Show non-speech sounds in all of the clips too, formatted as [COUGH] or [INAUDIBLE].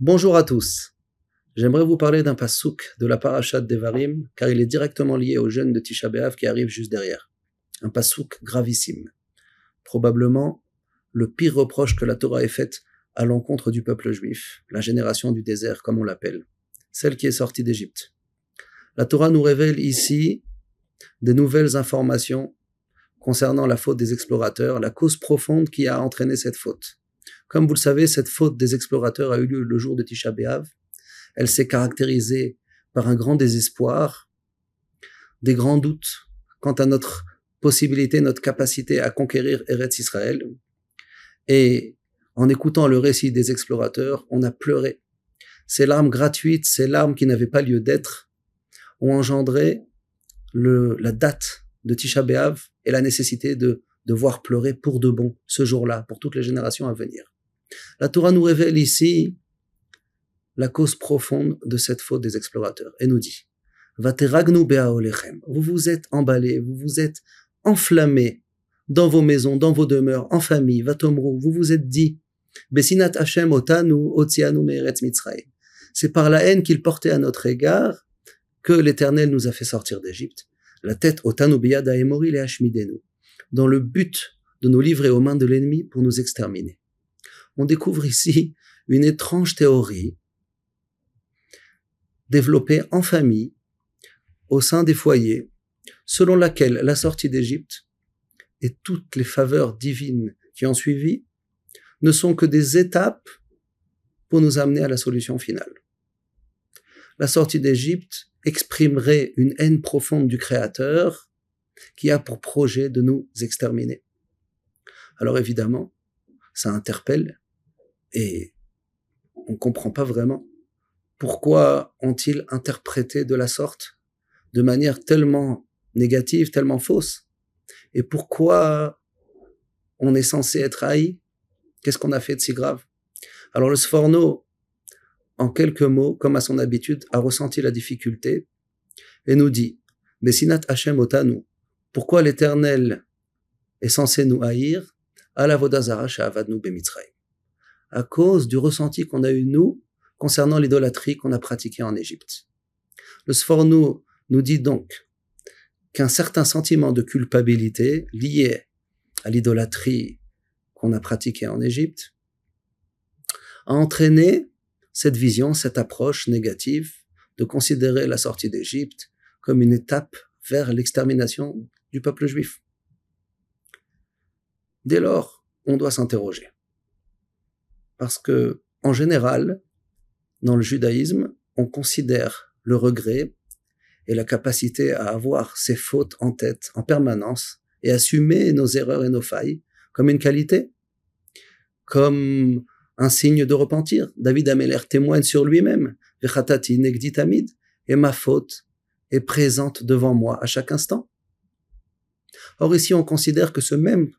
Bonjour à tous. J'aimerais vous parler d'un pasouk de la parashat Devarim, car il est directement lié au jeûne de Tisha B'Av qui arrive juste derrière. Un pasouk gravissime. Probablement le pire reproche que la Torah ait fait à l'encontre du peuple juif, la génération du désert comme on l'appelle, celle qui est sortie d'Égypte. La Torah nous révèle ici des nouvelles informations concernant la faute des explorateurs, la cause profonde qui a entraîné cette faute. Comme vous le savez, cette faute des explorateurs a eu lieu le jour de Tisha B'Av. Elle s'est caractérisée par un grand désespoir, des grands doutes quant à notre possibilité, notre capacité à conquérir Eretz Israël. Et en écoutant le récit des explorateurs, on a pleuré. Ces larmes gratuites, ces larmes qui n'avaient pas lieu d'être, ont engendré la date de Tisha B'Av et la nécessité de devoir pleurer pour de bon ce jour-là, pour toutes les générations à venir. La Torah nous révèle ici la cause profonde de cette faute des explorateurs et nous dit Vous vous êtes emballés, vous vous êtes enflammés dans vos maisons, dans vos demeures, en famille, Vatomru, vous vous êtes dit Besinat Hashem otanu otianu C'est par la haine qu'il portait à notre égard que l'Éternel nous a fait sortir d'Égypte. La tête otanu biyada emori le hashmidenu dans le but de nous livrer aux mains de l'ennemi pour nous exterminer. On découvre ici une étrange théorie développée en famille, au sein des foyers, selon laquelle la sortie d'Égypte et toutes les faveurs divines qui ont suivi ne sont que des étapes pour nous amener à la solution finale. La sortie d'Égypte exprimerait une haine profonde du Créateur qui a pour projet de nous exterminer. Alors évidemment, ça interpelle et on ne comprend pas vraiment pourquoi ont-ils interprété de la sorte, de manière tellement négative, tellement fausse, et pourquoi on est censé être haï, qu'est-ce qu'on a fait de si grave? Alors le Sforno, en quelques mots, comme à son habitude, a ressenti la difficulté et nous dit, Bessinat Hashem otanu, pourquoi l'Éternel est censé nous haïr? À la Vodazara Avadnu Bemitzrayim À cause du ressenti qu'on a eu, nous, concernant l'idolâtrie qu'on a pratiquée en Égypte. Le Sforno nous dit donc qu'un certain sentiment de culpabilité lié à l'idolâtrie qu'on a pratiquée en Égypte a entraîné cette vision, cette approche négative de considérer la sortie d'Égypte comme une étape vers l'extermination du peuple juif. Dès lors, on doit s'interroger. Parce que, en général, dans le judaïsme, on considère le regret et la capacité à avoir ses fautes en tête en permanence et assumer nos erreurs et nos failles comme une qualité, comme un signe de repentir. David Ameller témoigne sur lui-même, et ma faute est présente devant moi à chaque instant. Or ici, on considère que ce même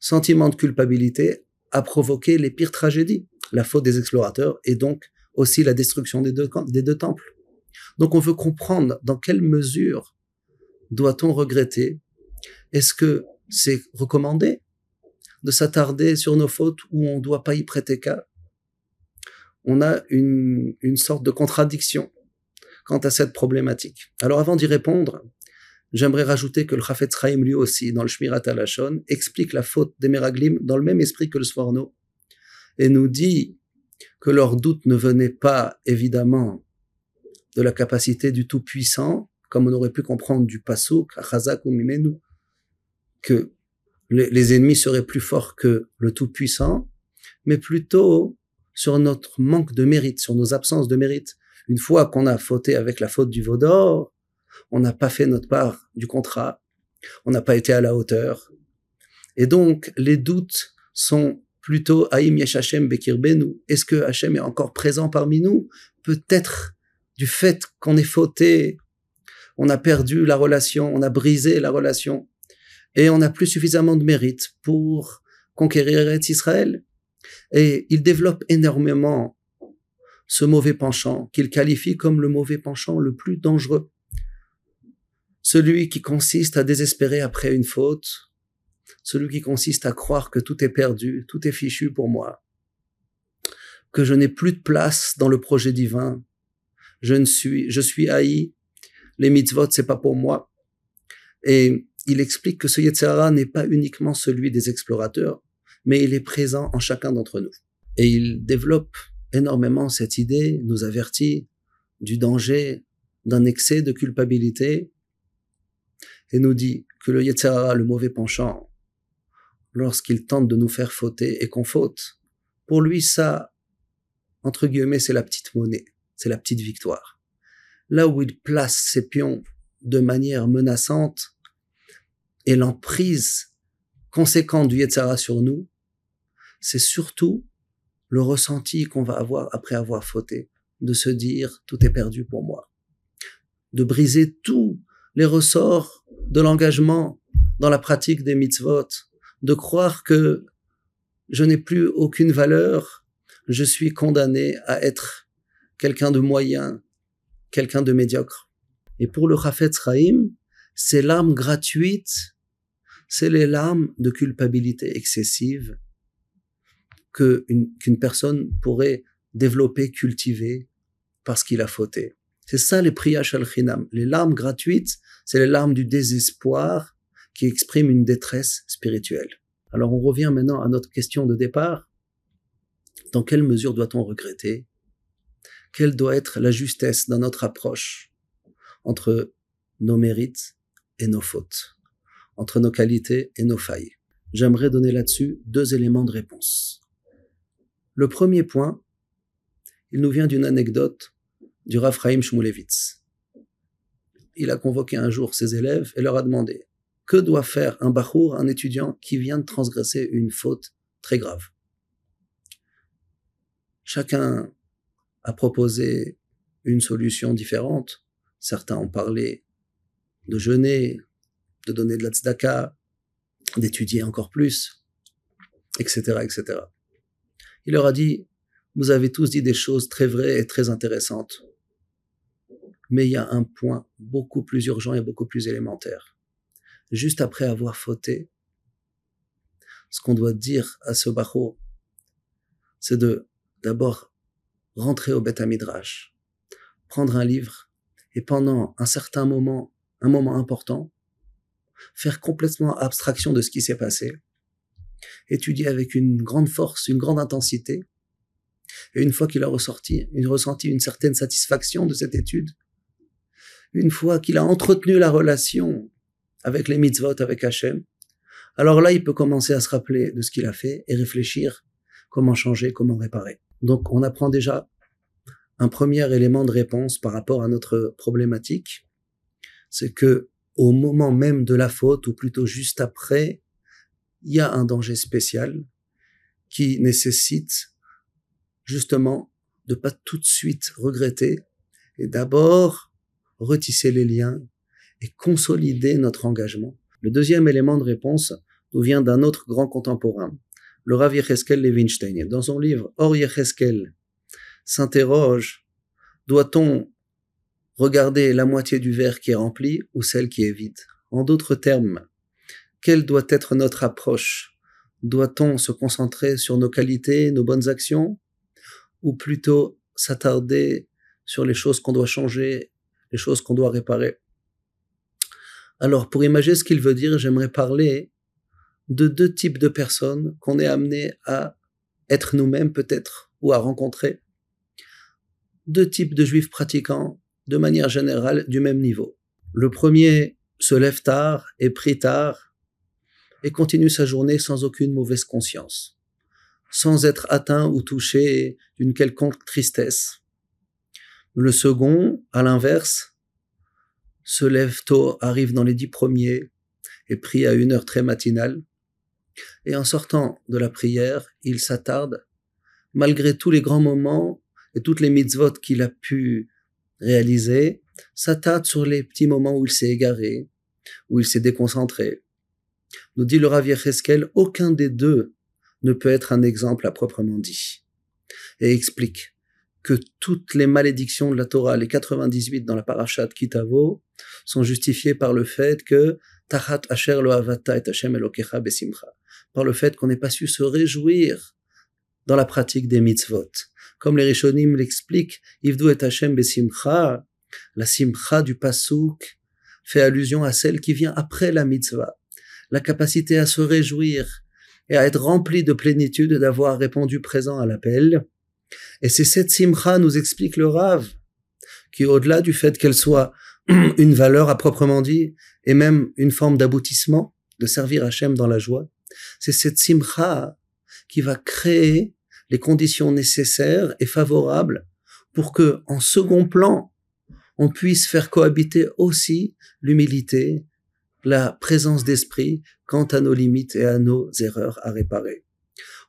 sentiment de culpabilité a provoqué les pires tragédies, la faute des explorateurs et donc aussi la destruction des deux, temples. Donc on veut comprendre dans quelle mesure doit-on regretter? Est-ce que c'est recommandé de s'attarder sur nos fautes où on ne doit pas y prêter cas? On a une, une sorte de contradiction quant à cette problématique. Alors avant d'y répondre, J'aimerais rajouter que le Chafetz Chaim lui aussi, dans le Shmirat Alashon, explique la faute des Meraglim dans le même esprit que le Sforno et nous dit que leur doute ne venait pas évidemment de la capacité du Tout-Puissant, comme on aurait pu comprendre du Pasuk, Chazak ou Mimenu, que les ennemis seraient plus forts que le Tout-Puissant, mais plutôt sur notre manque de mérite, sur nos absences de mérite. Une fois qu'on a fauté avec la faute du Vaudor, on n'a pas fait notre part du contrat, on n'a pas été à la hauteur. Et donc, les doutes sont plutôt Aïm Yesh Hashem Bekirbenu. Est-ce que Hashem est encore présent parmi nous? Peut-être du fait qu'on est fauté, on a perdu la relation, on a brisé la relation, et on n'a plus suffisamment de mérite pour conquérir Israël. Et il développe énormément ce mauvais penchant qu'il qualifie comme le mauvais penchant le plus dangereux celui qui consiste à désespérer après une faute, celui qui consiste à croire que tout est perdu, tout est fichu pour moi. que je n'ai plus de place dans le projet divin. Je ne suis, je suis haï. Les mitzvot, c'est pas pour moi. Et il explique que ce Yetzirah n'est pas uniquement celui des explorateurs, mais il est présent en chacun d'entre nous. Et il développe énormément cette idée, nous avertit du danger d'un excès de culpabilité et nous dit que le Yetzirah, le mauvais penchant, lorsqu'il tente de nous faire fauter et qu'on faute, pour lui, ça, entre guillemets, c'est la petite monnaie, c'est la petite victoire. Là où il place ses pions de manière menaçante et l'emprise conséquente du Yetzara sur nous, c'est surtout le ressenti qu'on va avoir après avoir fauté, de se dire tout est perdu pour moi, de briser tous les ressorts de l'engagement dans la pratique des mitzvot, de croire que je n'ai plus aucune valeur, je suis condamné à être quelqu'un de moyen, quelqu'un de médiocre. Et pour le Chafetz Chaim, ces larmes gratuites, c'est les larmes de culpabilité excessive qu'une personne pourrait développer, cultiver parce qu'il a fauté. C'est ça les prières al Les larmes gratuites, c'est les larmes du désespoir qui expriment une détresse spirituelle. Alors on revient maintenant à notre question de départ. Dans quelle mesure doit-on regretter? Quelle doit être la justesse dans notre approche entre nos mérites et nos fautes, entre nos qualités et nos failles? J'aimerais donner là-dessus deux éléments de réponse. Le premier point, il nous vient d'une anecdote du Rav Shmulevitz. Il a convoqué un jour ses élèves et leur a demandé que doit faire un bachour, un étudiant qui vient de transgresser une faute très grave? Chacun a proposé une solution différente. Certains ont parlé de jeûner, de donner de la tzedaka, d'étudier encore plus, etc., etc. Il leur a dit, vous avez tous dit des choses très vraies et très intéressantes, mais il y a un point beaucoup plus urgent et beaucoup plus élémentaire. Juste après avoir fauté, ce qu'on doit dire à ce bacho, c'est de d'abord rentrer au Beth Midrash, prendre un livre et pendant un certain moment, un moment important, faire complètement abstraction de ce qui s'est passé, étudier avec une grande force, une grande intensité, et une fois qu'il a ressorti, il ressenti une certaine satisfaction de cette étude, une fois qu'il a entretenu la relation avec les mitzvot, avec Hachem, alors là, il peut commencer à se rappeler de ce qu'il a fait et réfléchir comment changer, comment réparer. Donc, on apprend déjà un premier élément de réponse par rapport à notre problématique, c'est que au moment même de la faute, ou plutôt juste après, il y a un danger spécial qui nécessite justement de pas tout de suite regretter et d'abord retisser les liens et consolider notre engagement. Le deuxième élément de réponse nous vient d'un autre grand contemporain, le Rav Yecheskel Levinstein. Dans son livre Or Yecheskel s'interroge, doit-on regarder la moitié du verre qui est rempli ou celle qui est vide? En d'autres termes, quelle doit être notre approche? Doit-on se concentrer sur nos qualités, nos bonnes actions? Ou plutôt s'attarder sur les choses qu'on doit changer, les choses qu'on doit réparer alors, pour imaginer ce qu'il veut dire, j'aimerais parler de deux types de personnes qu'on est amené à être nous-mêmes peut-être ou à rencontrer. Deux types de juifs pratiquants de manière générale du même niveau. Le premier se lève tard et prie tard et continue sa journée sans aucune mauvaise conscience, sans être atteint ou touché d'une quelconque tristesse. Le second, à l'inverse, se lève tôt, arrive dans les dix premiers et prie à une heure très matinale. Et en sortant de la prière, il s'attarde, malgré tous les grands moments et toutes les mitzvot qu'il a pu réaliser, s'attarde sur les petits moments où il s'est égaré, où il s'est déconcentré. Nous dit le Rav Yecheskel, aucun des deux ne peut être un exemple à proprement dit. Et explique que toutes les malédictions de la Torah, les 98 dans la parashat Kitavo, sont justifiées par le fait que Tachat Asher lo avata et Hashem elokecha besimcha, par le fait qu'on n'ait pas su se réjouir dans la pratique des mitzvot, Comme les Rishonim l'expliquent, Ivdu et Hashem besimcha, la simcha du pasuk fait allusion à celle qui vient après la mitzvah. La capacité à se réjouir et à être rempli de plénitude d'avoir répondu présent à l'appel. Et c'est cette simcha, nous explique le Rav, qui au-delà du fait qu'elle soit [CLEARS THROAT] une valeur à proprement dit, et même une forme d'aboutissement, de servir Hachem dans la joie, c'est cette simcha qui va créer les conditions nécessaires et favorables pour que, en second plan, on puisse faire cohabiter aussi l'humilité, la présence d'esprit quant à nos limites et à nos erreurs à réparer.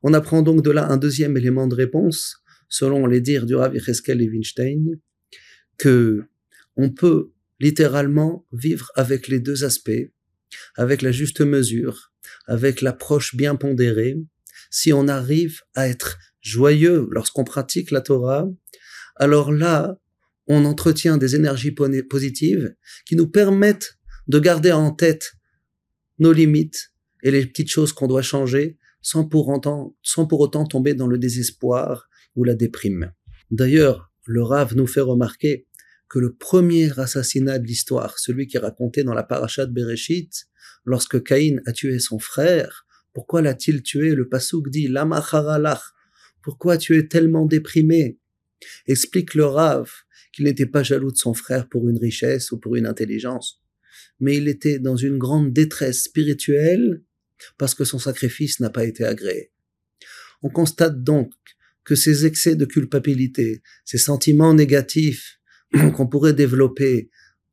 On apprend donc de là un deuxième élément de réponse, selon les dires du Rav Yecheskel Levinstein, que on peut littéralement vivre avec les deux aspects, avec la juste mesure, avec l'approche bien pondérée, si on arrive à être joyeux lorsqu'on pratique la Torah, alors là, on entretient des énergies positives qui nous permettent de garder en tête nos limites et les petites choses qu'on doit changer sans pour autant tomber dans le désespoir ou la déprime. D'ailleurs, le Rav nous fait remarquer que le premier assassinat de l'histoire, celui qui est raconté dans la paracha de Bereshit, lorsque Caïn a tué son frère, pourquoi l'a-t-il tué? Le Passouk dit Lama Pourquoi tu es tellement déprimé Explique le Rav qu'il n'était pas jaloux de son frère pour une richesse ou pour une intelligence, mais il était dans une grande détresse spirituelle parce que son sacrifice n'a pas été agréé. On constate donc que ces excès de culpabilité, ces sentiments négatifs [CLEARS THROAT] qu'on pourrait développer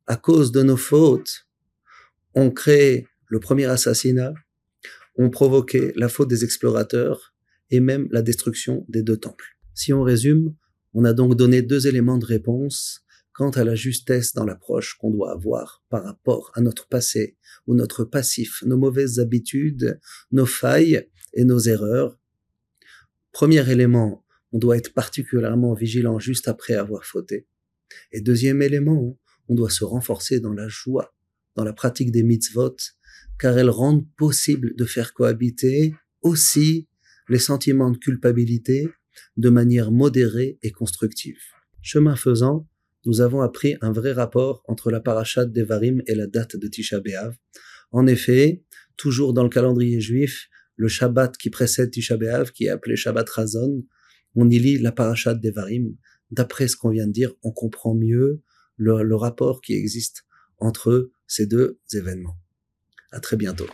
à cause de nos fautes ont créé le premier assassinat, ont provoqué la faute des explorateurs et même la destruction des deux temples. Si on résume, on a donc donné deux éléments de réponse quant à la justesse dans l'approche qu'on doit avoir par rapport à notre passé ou notre passif, nos mauvaises habitudes, nos failles et nos erreurs. Premier élément, on doit être particulièrement vigilant juste après avoir fauté. Et deuxième élément, on doit se renforcer dans la joie, dans la pratique des mitzvot, car elles rendent possible de faire cohabiter aussi les sentiments de culpabilité de manière modérée et constructive. Chemin faisant, nous avons appris un vrai rapport entre la parachat d'Evarim et la date de Tisha B'Av. En effet, toujours dans le calendrier juif, le Shabbat qui précède Tisha qui est appelé Shabbat Razon, on y lit la parachat d'Evarim, d'après ce qu'on vient de dire, on comprend mieux le, rapport qui existe entre ces deux événements. À très bientôt.